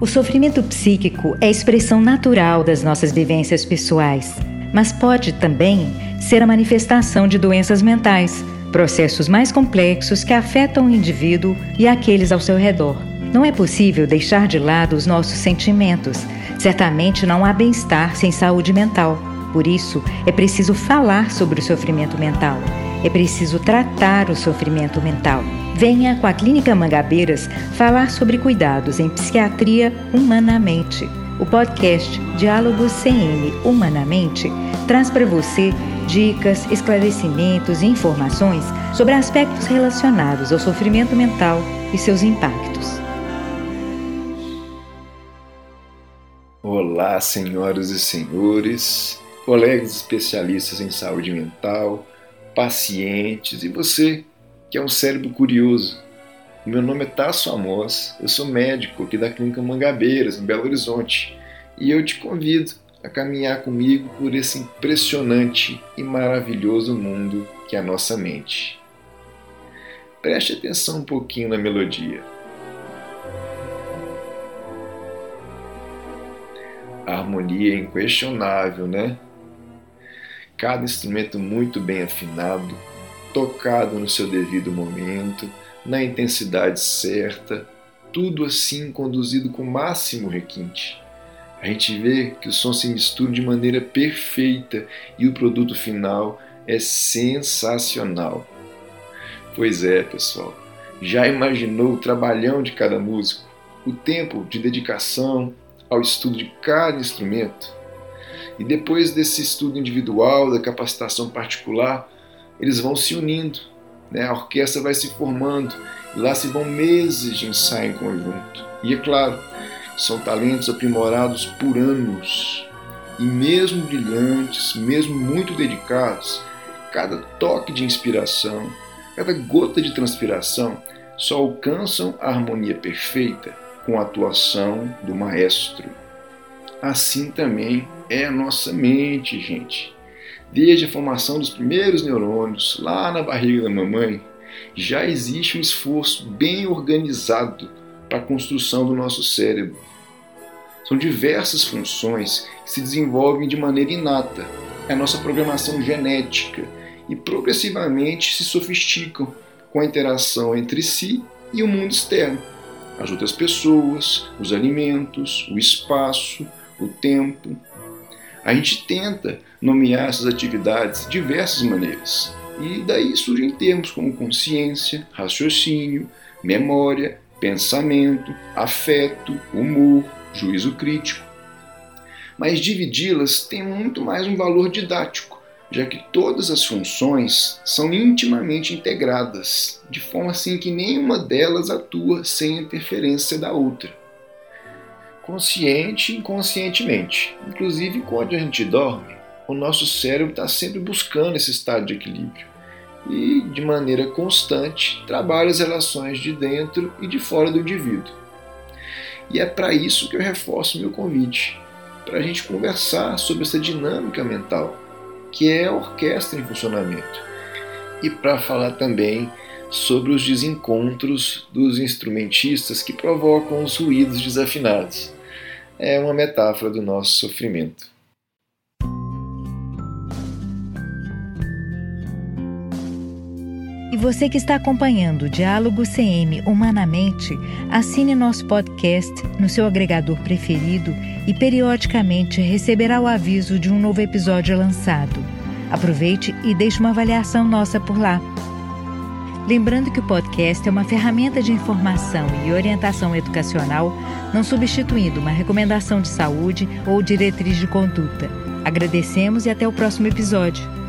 O sofrimento psíquico é expressão natural das nossas vivências pessoais, mas pode também ser a manifestação de doenças mentais, processos mais complexos que afetam o indivíduo e aqueles ao seu redor. Não é possível deixar de lado os nossos sentimentos. Certamente não há bem-estar sem saúde mental. Por isso, é preciso falar sobre o sofrimento mental. É preciso tratar o sofrimento mental. Venha com a Clínica Mangabeiras falar sobre cuidados em psiquiatria humanamente. O podcast Diálogos CM Humanamente traz para você dicas, esclarecimentos e informações sobre aspectos relacionados ao sofrimento mental e seus impactos. Olá, senhoras e senhores, colegas especialistas em saúde mental pacientes e você que é um cérebro curioso. Meu nome é Tasso Amos, eu sou médico aqui da Clínica Mangabeiras, em Belo Horizonte, e eu te convido a caminhar comigo por esse impressionante e maravilhoso mundo que é a nossa mente. Preste atenção um pouquinho na melodia. A harmonia é inquestionável, né? Cada instrumento muito bem afinado, tocado no seu devido momento, na intensidade certa, tudo assim conduzido com máximo requinte. A gente vê que o som se mistura de maneira perfeita e o produto final é sensacional. Pois é, pessoal, já imaginou o trabalhão de cada músico, o tempo de dedicação ao estudo de cada instrumento? E depois desse estudo individual, da capacitação particular, eles vão se unindo, né? a orquestra vai se formando, e lá se vão meses de ensaio em conjunto. E é claro, são talentos aprimorados por anos. E mesmo brilhantes, mesmo muito dedicados, cada toque de inspiração, cada gota de transpiração só alcançam a harmonia perfeita com a atuação do maestro. Assim também é a nossa mente, gente. Desde a formação dos primeiros neurônios, lá na barriga da mamãe, já existe um esforço bem organizado para a construção do nosso cérebro. São diversas funções que se desenvolvem de maneira inata, é a nossa programação genética, e progressivamente se sofisticam com a interação entre si e o mundo externo, as outras pessoas, os alimentos, o espaço, o tempo. A gente tenta nomear essas atividades de diversas maneiras. E daí surgem termos como consciência, raciocínio, memória, pensamento, afeto, humor, juízo crítico. Mas dividi-las tem muito mais um valor didático, já que todas as funções são intimamente integradas, de forma assim que nenhuma delas atua sem interferência da outra consciente e inconscientemente. Inclusive, quando a gente dorme, o nosso cérebro está sempre buscando esse estado de equilíbrio e, de maneira constante, trabalha as relações de dentro e de fora do indivíduo. E é para isso que eu reforço meu convite para a gente conversar sobre essa dinâmica mental, que é a orquestra em funcionamento, e para falar também sobre os desencontros dos instrumentistas que provocam os ruídos desafinados é uma metáfora do nosso sofrimento. E você que está acompanhando o Diálogo CM Humanamente, assine nosso podcast no seu agregador preferido e periodicamente receberá o aviso de um novo episódio lançado. Aproveite e deixe uma avaliação nossa por lá. Lembrando que o podcast é uma ferramenta de informação e orientação educacional, não substituindo uma recomendação de saúde ou diretriz de conduta. Agradecemos e até o próximo episódio.